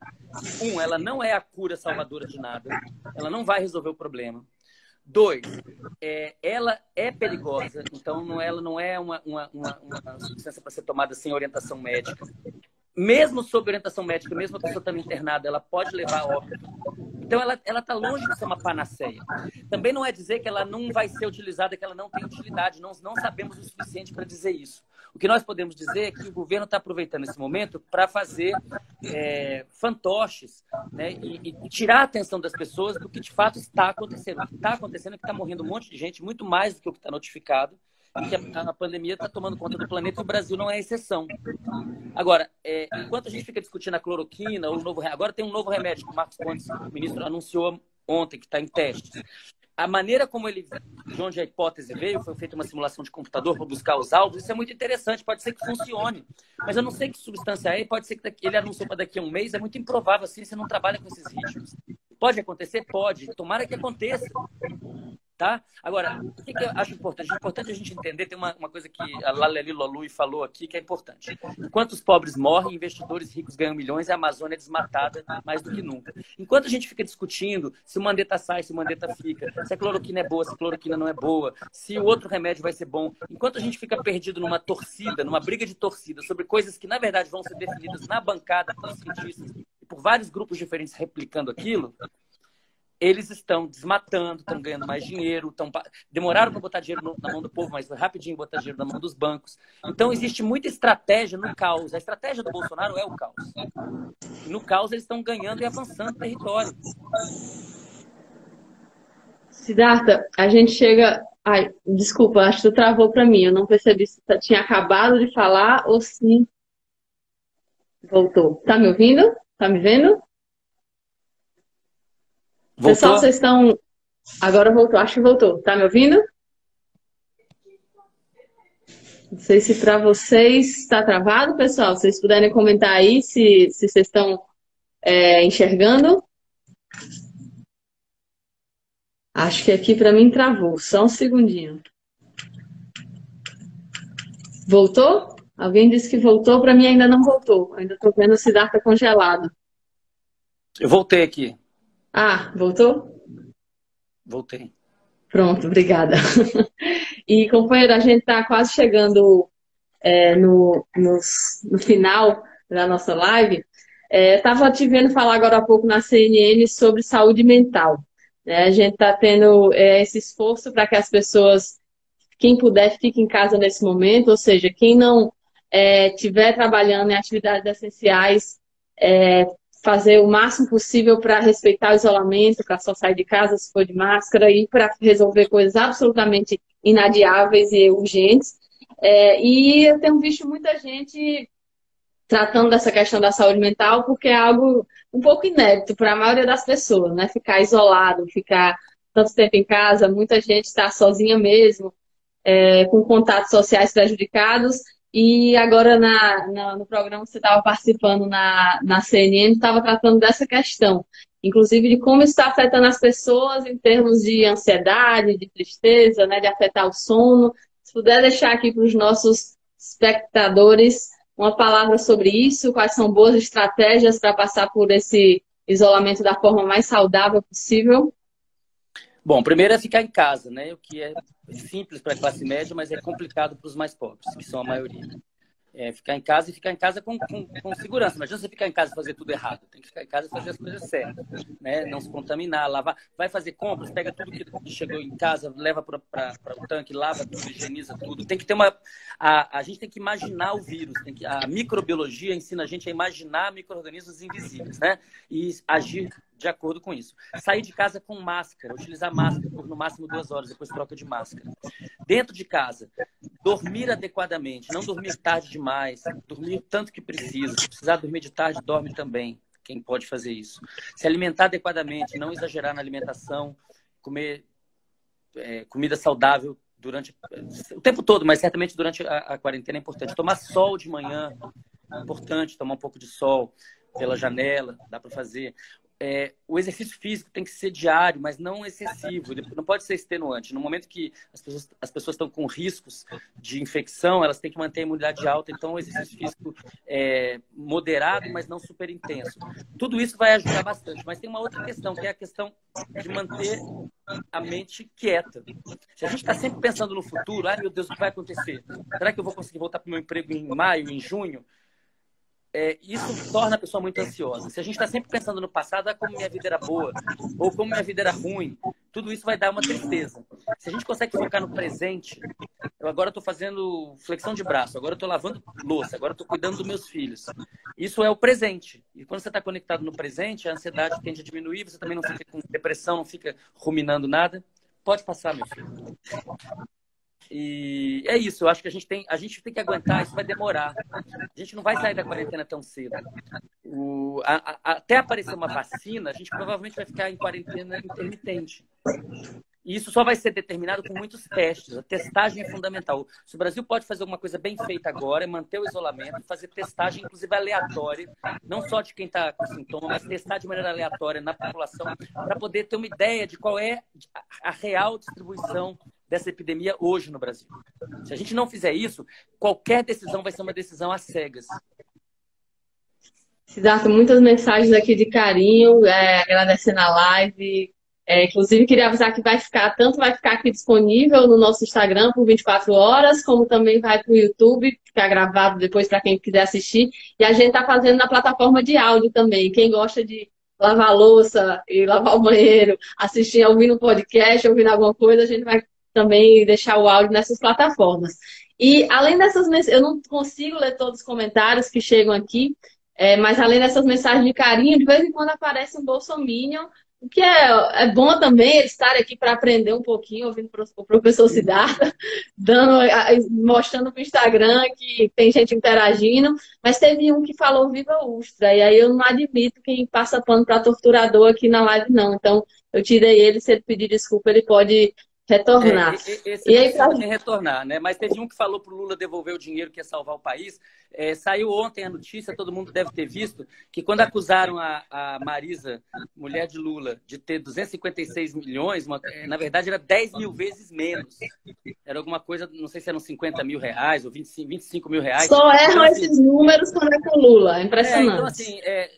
Um, ela não é a cura salvadora de nada, ela não vai resolver o problema. Dois, é, ela é perigosa, então não, ela não é uma, uma, uma, uma substância para ser tomada sem orientação médica. Mesmo sob orientação médica, mesmo a pessoa estando internada, ela pode levar a óbito. Então ela está longe de ser uma panaceia. Também não é dizer que ela não vai ser utilizada, que ela não tem utilidade. Não, não sabemos o suficiente para dizer isso. O que nós podemos dizer é que o governo está aproveitando esse momento para fazer é, fantoches né, e, e, tirar a atenção das pessoas do que de fato está acontecendo. O que está acontecendo é que está morrendo um monte de gente, muito mais do que o que está notificado, e que a, a pandemia está tomando conta do planeta e o Brasil não é exceção. Agora, é, enquanto a gente fica discutindo a cloroquina, o novo, agora tem um novo remédio que o Marcos Pontes, o ministro, anunciou ontem, que está em testes a maneira como ele, de onde a hipótese veio, foi feita uma simulação de computador para buscar os alvos, isso é muito interessante, pode ser que funcione. Mas eu não sei que substância é, pode ser que ele anunciou para daqui a um mês, é muito improvável assim, você não trabalha com esses ritmos. Pode acontecer? Pode. Tomara que aconteça. Tá? Agora, o que, que, eu acho importante? É importante a gente entender, tem uma, uma coisa que a Laleli Lolui falou aqui que é importante. Enquanto os pobres morrem, investidores ricos ganham milhões a Amazônia é desmatada mais do que nunca. Enquanto a gente fica discutindo se o Mandetta sai, se o Mandetta fica, se a cloroquina é boa, se a cloroquina não é boa, se o outro remédio vai ser bom, enquanto a gente fica perdido numa torcida, numa briga de torcida sobre coisas que na verdade vão ser definidas na bancada por cientistas e por vários grupos diferentes replicando aquilo, eles estão desmatando, estão ganhando mais dinheiro, estão demoraram para botar dinheiro na mão do povo, mas rapidinho botar dinheiro na mão dos bancos. Então existe muita estratégia no caos. A estratégia do Bolsonaro é o caos. No caos eles estão ganhando e avançando território. Siddhartha, a gente chega. Ai, desculpa, acho que tu travou para mim. Eu não percebi se tu tinha acabado de falar ou se voltou. Tá me ouvindo? Tá me vendo? Voltou? Pessoal, vocês estão. Agora voltou, acho que voltou. Tá me ouvindo? Não sei se para vocês está travado, pessoal. Se vocês puderem comentar aí se, se vocês estão é, enxergando. Acho que aqui para mim travou. Só um segundinho. Voltou? Alguém disse que voltou, para mim ainda não voltou. Ainda estou vendo o Siddhartha congelado. Eu voltei aqui. Ah, voltou? Voltei. Pronto, obrigada. <laughs> E, companheiro, a gente está quase chegando é, no, no, no, final da nossa live. Estava é, te vendo falar agora há pouco na CNN sobre saúde mental. Né? A gente está tendo é, esse esforço para que as pessoas, quem puder, fique em casa nesse momento, ou seja, quem não estiver é, trabalhando em atividades essenciais, é, fazer o máximo possível para respeitar o isolamento, para só sair de casa se for de máscara e para resolver coisas absolutamente inadiáveis e urgentes. É, e eu tenho visto muita gente tratando dessa questão da saúde mental porque é algo um pouco inédito para a maioria das pessoas, né? Ficar isolado, ficar tanto tempo em casa, muita gente está sozinha mesmo, é, com contatos sociais prejudicados e agora na, na, no programa que você estava participando na, na CNN, estava tratando dessa questão, inclusive de como está afetando as pessoas em termos de ansiedade, de tristeza, né, de afetar o sono. Se puder deixar aqui para os nossos espectadores uma palavra sobre isso, quais são boas estratégias para passar por esse isolamento da forma mais saudável possível. Bom, primeiro é ficar em casa, né? O que é simples para a classe média, mas é complicado para os mais pobres, que são a maioria. É ficar em casa e ficar em casa com, com, com, segurança. Imagina você ficar em casa e fazer tudo errado. Tem que ficar em casa e fazer as coisas certas. Né? Não se contaminar, lavar. Vai fazer compras, pega tudo que chegou em casa, leva para o tanque, lava tudo, higieniza tudo. Tem que ter uma. A, a gente tem que imaginar o vírus. Tem que, a microbiologia ensina a gente a imaginar micro-organismos invisíveis, né? E agir de acordo com isso. Sair de casa com máscara, utilizar máscara por no máximo duas horas, depois troca de máscara. Dentro de casa, dormir adequadamente, não dormir tarde demais, dormir tanto que precisa. Se precisar dormir de tarde, dorme também. Quem pode fazer isso? Se alimentar adequadamente, não exagerar na alimentação, comer é, comida saudável durante o tempo todo, mas certamente durante a, a quarentena é importante. Tomar sol de manhã, é importante tomar um pouco de sol pela janela, dá para fazer é, o exercício físico tem que ser diário, mas não excessivo. Não pode ser extenuante. No momento que as pessoas, as pessoas estão com riscos de infecção, elas têm que manter a imunidade alta. Então, o exercício físico é moderado, mas não super intenso. Tudo isso vai ajudar bastante. Mas tem uma outra questão, que é a questão de manter a mente quieta. Se a gente está sempre pensando no futuro, ai meu Deus, o que vai acontecer? Será que eu vou conseguir voltar para o meu emprego em maio, em junho? É, isso torna a pessoa muito ansiosa. Se a gente está sempre pensando no passado, ah, como minha vida era boa, ou como minha vida era ruim, tudo isso vai dar uma tristeza. Se a gente consegue focar no presente, eu agora estou fazendo flexão de braço, agora estou lavando louça, agora estou cuidando dos meus filhos. Isso é o presente. E quando você está conectado no presente, a ansiedade tende a diminuir, você também não fica com depressão, não fica ruminando nada. Pode passar, meu filho. E é isso, eu acho que a gente tem, a gente tem que aguentar, isso vai demorar. A gente não vai sair da quarentena tão cedo. O, a, a, até aparecer uma vacina, a gente provavelmente vai ficar em quarentena intermitente. E isso só vai ser determinado com muitos testes. A testagem é fundamental. Se o Brasil pode fazer alguma coisa bem feita agora, é manter o isolamento, fazer testagem, inclusive aleatória, não só de quem está com sintoma, mas testar de maneira aleatória na população, para poder ter uma ideia de qual é a real distribuição dessa epidemia hoje no Brasil. Se a gente não fizer isso, qualquer decisão vai ser uma decisão às cegas. Siddhartha, muitas mensagens aqui de carinho, é, agradecendo a live. É, inclusive, queria avisar que vai ficar, tanto vai ficar aqui disponível no nosso Instagram por 24 horas, como também vai para o YouTube, ficar gravado depois para quem quiser assistir. E a gente está fazendo na plataforma de áudio também. Quem gosta de lavar louça e lavar o banheiro, assistir, ouvindo um podcast, ouvindo alguma coisa, a gente vai também deixar o áudio nessas plataformas. E além dessas eu não consigo ler todos os comentários que chegam aqui, é, mas além dessas mensagens de carinho, de vez em quando aparece um bolsominion, o que é, é bom também estar aqui para aprender um pouquinho, ouvindo o professor Siddhartha, <laughs> dando, mostrando para o Instagram que tem gente interagindo, mas teve um que falou Viva Ustra, e aí eu não admito quem passa pano para torturador aqui na live, não. Então, eu tirei ele, se ele pedir desculpa, ele pode retornar. É, esse e aí, pra... retornar, né? Mas teve um que falou para o Lula devolver o dinheiro que ia salvar o país. É, saiu ontem a notícia, todo mundo deve ter visto, que quando acusaram a, a Marisa, mulher de Lula, de ter 256 milhões, uma, é, na verdade era 10 mil vezes menos. Era alguma coisa, não sei se eram 50 mil reais ou 25, 25 mil reais. Só erram então, assim, esses números quando é com o Lula, é impressionante. É, então, assim, é,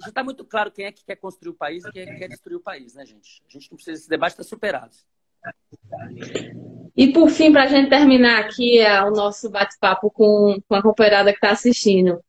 já está muito claro quem é que quer construir o país e quem é que quer destruir o país, né, gente? A gente não precisa, esse debate está superado. E por fim, para a gente terminar aqui é o nosso bate-papo com, com a companheirada que está assistindo.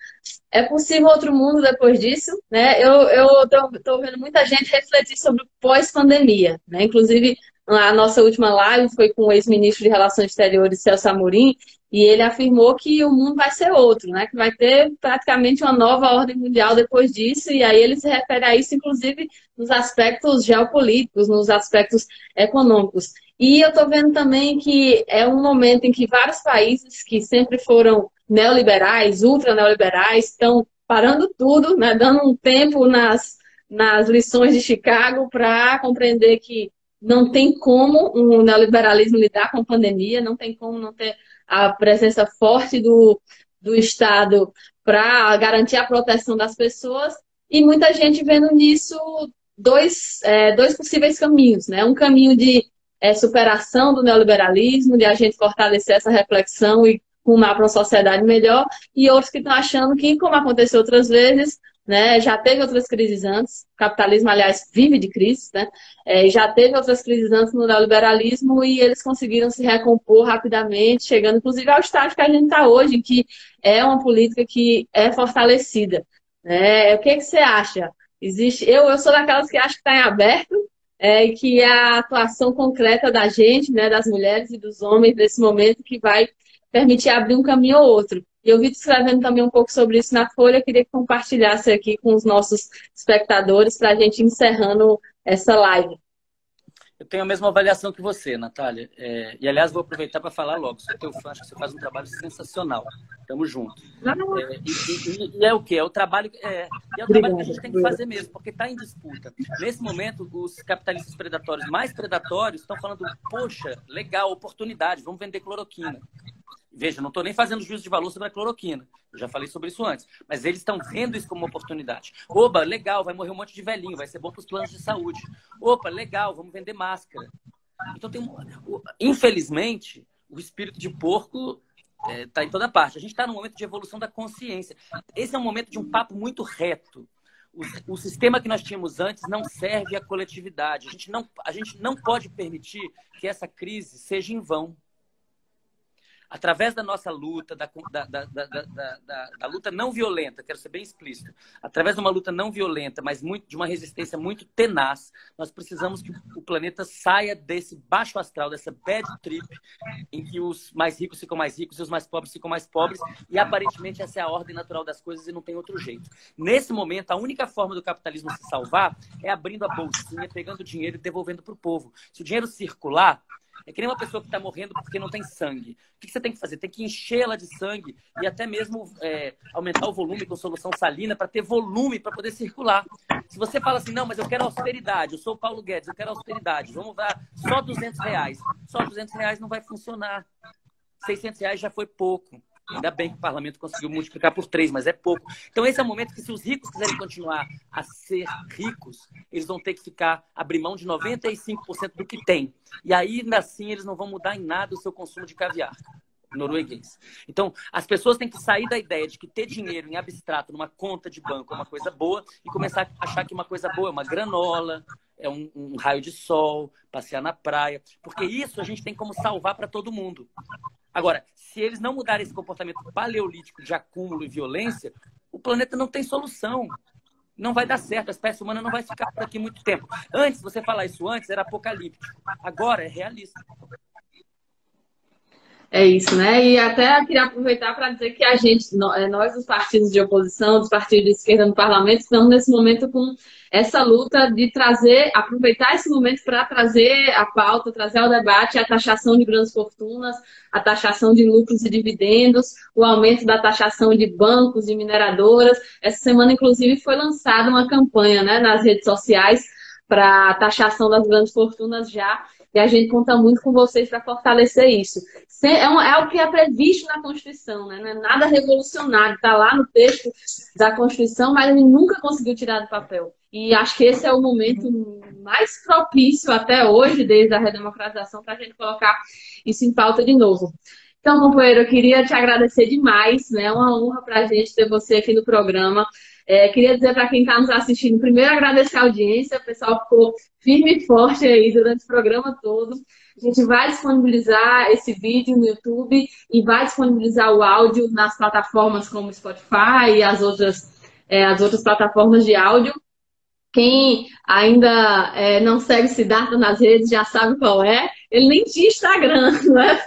É possível outro mundo depois disso? Né? Eu estou vendo muita gente refletir sobre pós-pandemia. Né? Inclusive, a nossa última live foi com o ex-ministro de Relações Exteriores, Celso Amorim, e ele afirmou que o mundo vai ser outro, né? que vai ter praticamente uma nova ordem mundial depois disso, e aí ele se refere a isso, inclusive, nos aspectos geopolíticos, nos aspectos econômicos. E eu estou vendo também que é um momento em que vários países que sempre foram neoliberais, ultra neoliberais, estão parando tudo, né? dando um tempo nas, nas lições de Chicago para compreender que não tem como o neoliberalismo lidar com a pandemia, não tem como não ter a presença forte do, do Estado para garantir a proteção das pessoas, e muita gente vendo nisso dois, é, dois possíveis caminhos, né? Um caminho de é, superação do neoliberalismo, de a gente fortalecer essa reflexão e rumar para uma sociedade melhor, e outros que estão achando que, como aconteceu outras vezes, né? Já teve outras crises antes. O capitalismo, aliás, vive de crises, né? É, já teve outras crises antes no neoliberalismo e eles conseguiram se recompor rapidamente, chegando inclusive ao estágio que a gente está hoje, que é uma política que é fortalecida. Né? O que, é que você acha? Existe? Eu, eu sou daquelas que acho que está em aberto, é, que é a atuação concreta da gente, né, das mulheres e dos homens nesse momento que vai permitir abrir um caminho ou outro. E eu vi escrevendo também um pouco sobre isso na Folha, queria que compartilhasse aqui com os nossos espectadores para a gente encerrando essa live. Eu tenho a mesma avaliação que você, Natália. É, e, aliás, vou aproveitar para falar logo. Sou teu fã, acho que você faz um trabalho sensacional. Tamo junto. É, e, e, e, é o quê? É o trabalho, é, é o trabalho que a gente tem que fazer mesmo, porque está em disputa. Nesse momento, os capitalistas predatórios mais predatórios estão falando, poxa, legal, oportunidade, vamos vender cloroquina. Veja, não estou nem fazendo juízo de valor sobre a cloroquina. Eu já falei sobre isso antes. Mas eles estão vendo isso como uma oportunidade. Opa, legal, vai morrer um monte de velhinho, vai ser bom para os planos de saúde. Opa, legal, vamos vender máscara. Então, tem infelizmente, o espírito de porco está é, tá em toda parte. A gente está num momento de evolução da consciência. Esse é um momento de um papo muito reto. O, o, sistema que nós tínhamos antes não serve à coletividade. A gente, não, a gente não pode permitir que essa crise seja em vão através da nossa luta, da, da, da, da, luta não violenta, quero ser bem explícito, através de uma luta não violenta, mas muito, de uma resistência muito tenaz, nós precisamos que o planeta saia desse baixo astral, dessa bad trip, em que os mais ricos ficam mais ricos e os mais pobres ficam mais pobres, e aparentemente essa é a ordem natural das coisas e não tem outro jeito. Nesse momento, a única forma do capitalismo se salvar é abrindo a bolsinha, pegando dinheiro e devolvendo para o povo. Se o dinheiro circular, é que nem uma pessoa que está morrendo porque não tem sangue. O que você tem que fazer? Tem que enchê-la de sangue e até mesmo é, aumentar o volume com solução salina para ter volume para poder circular. Se você fala assim, não, mas eu quero austeridade, eu sou o Paulo Guedes, eu quero austeridade, vamos dar só 200 reais. Só 200 reais não vai funcionar. 600 reais já foi pouco. Ainda bem que o parlamento conseguiu multiplicar por três, mas é pouco. Então, esse é o momento que, se os ricos quiserem continuar a ser ricos, eles vão ter que ficar, abrir mão de 95% do que tem. E ainda assim, eles não vão mudar em nada o seu consumo de caviar norueguês. Então, as pessoas têm que sair da ideia de que ter dinheiro em abstrato numa conta de banco é uma coisa boa e começar a achar que uma coisa boa é uma granola, é um, um raio de sol, passear na praia, porque isso a gente tem como salvar para todo mundo. Agora, se eles não mudarem esse comportamento paleolítico de acúmulo e violência, o planeta não tem solução. Não vai dar certo, a espécie humana não vai ficar por aqui muito tempo. Antes, você falar isso antes, era apocalíptico. Agora é realista. É isso, né? E até queria aproveitar para dizer que a gente, é, nós, os partidos de oposição, dos partidos de esquerda no parlamento, estamos nesse momento com essa luta de trazer, aproveitar esse momento para trazer a pauta, trazer ao debate a taxação de grandes fortunas, a taxação de lucros e dividendos, o aumento da taxação de bancos e mineradoras. Essa semana, inclusive, foi lançada uma campanha né, nas redes sociais para a taxação das grandes fortunas já e a gente conta muito com vocês para fortalecer isso. É, um, é, o que é previsto na Constituição, né? não é nada revolucionário, está lá no texto da Constituição, mas ele nunca conseguiu tirar do papel. E acho que esse é o momento mais propício até hoje, desde a redemocratização, para a gente colocar isso em pauta de novo. Então, companheiro, eu queria te agradecer demais, né? É uma honra para a gente ter você aqui no programa. É, queria dizer para quem está nos assistindo, primeiro agradecer a audiência, o pessoal ficou firme e forte aí durante o programa todo. A gente vai disponibilizar esse vídeo no YouTube e vai disponibilizar o áudio nas plataformas como Spotify e as outras, é, as outras plataformas de áudio. Quem ainda é, não segue Siddhartha nas redes já sabe qual é. Ele nem tinha Instagram, <laughs> né?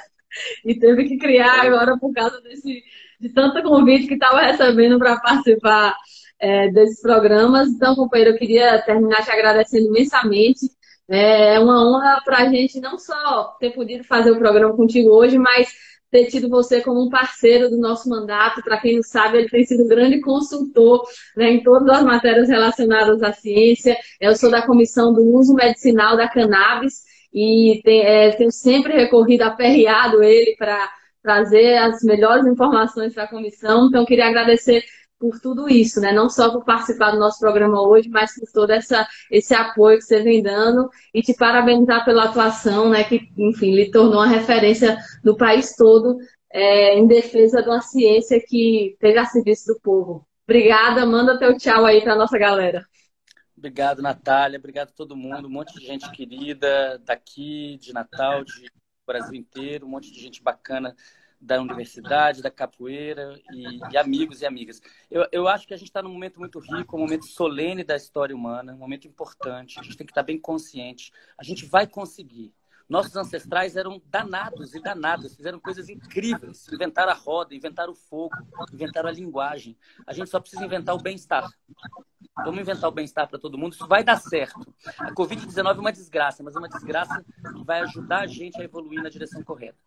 E teve que criar agora por causa desse, de tanto convite que estava recebendo para participar é, desses programas. Então, companheiro, eu queria terminar te agradecendo imensamente. É uma honra para a gente não só ter podido fazer o programa contigo hoje, mas ter tido você como um parceiro do nosso mandato. Para quem não sabe, ele tem sido um grande consultor né, em todas as matérias relacionadas à ciência. Eu sou da comissão do uso medicinal da cannabis e tem, é, tenho sempre recorrido, aperreado ele para trazer as melhores informações para a comissão. Então, queria agradecer por tudo isso, né? Não só por participar do nosso programa hoje, mas por todo essa, esse apoio que você vem dando e te parabenizar pela atuação, né? Que, enfim, lhe tornou uma referência no país todo é, em defesa de uma ciência que esteja a serviço do povo. Obrigada, manda teu tchau aí para nossa galera. Obrigado, Natália. Obrigado a todo mundo. Um monte de gente querida daqui, de Natal, de Brasil inteiro. Um monte de gente bacana da universidade, da capoeira e, e amigos e amigas. Eu, eu acho que a gente está num momento muito rico, um momento solene da história humana, um momento importante. A gente tem que estar bem consciente. A gente vai conseguir. Nossos ancestrais eram danados e danadas, fizeram coisas incríveis. Inventaram a roda, inventaram o fogo, inventaram a linguagem. A gente só precisa inventar o bem-estar. Vamos inventar o bem-estar para todo mundo, isso vai dar certo. A Covid-19 é uma desgraça, mas é uma desgraça que vai ajudar a gente a evoluir na direção correta.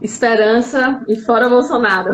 Esperança e fora Bolsonaro.